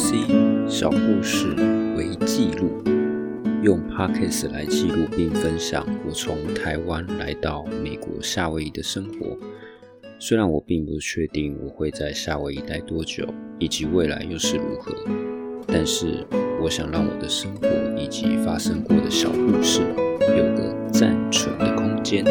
C 小故事为记录，用 Pockets 来记录并分享我从台湾来到美国夏威夷的生活。虽然我并不确定我会在夏威夷待多久，以及未来又是如何，但是我想让我的生活以及发生过的小故事有个暂存的空间。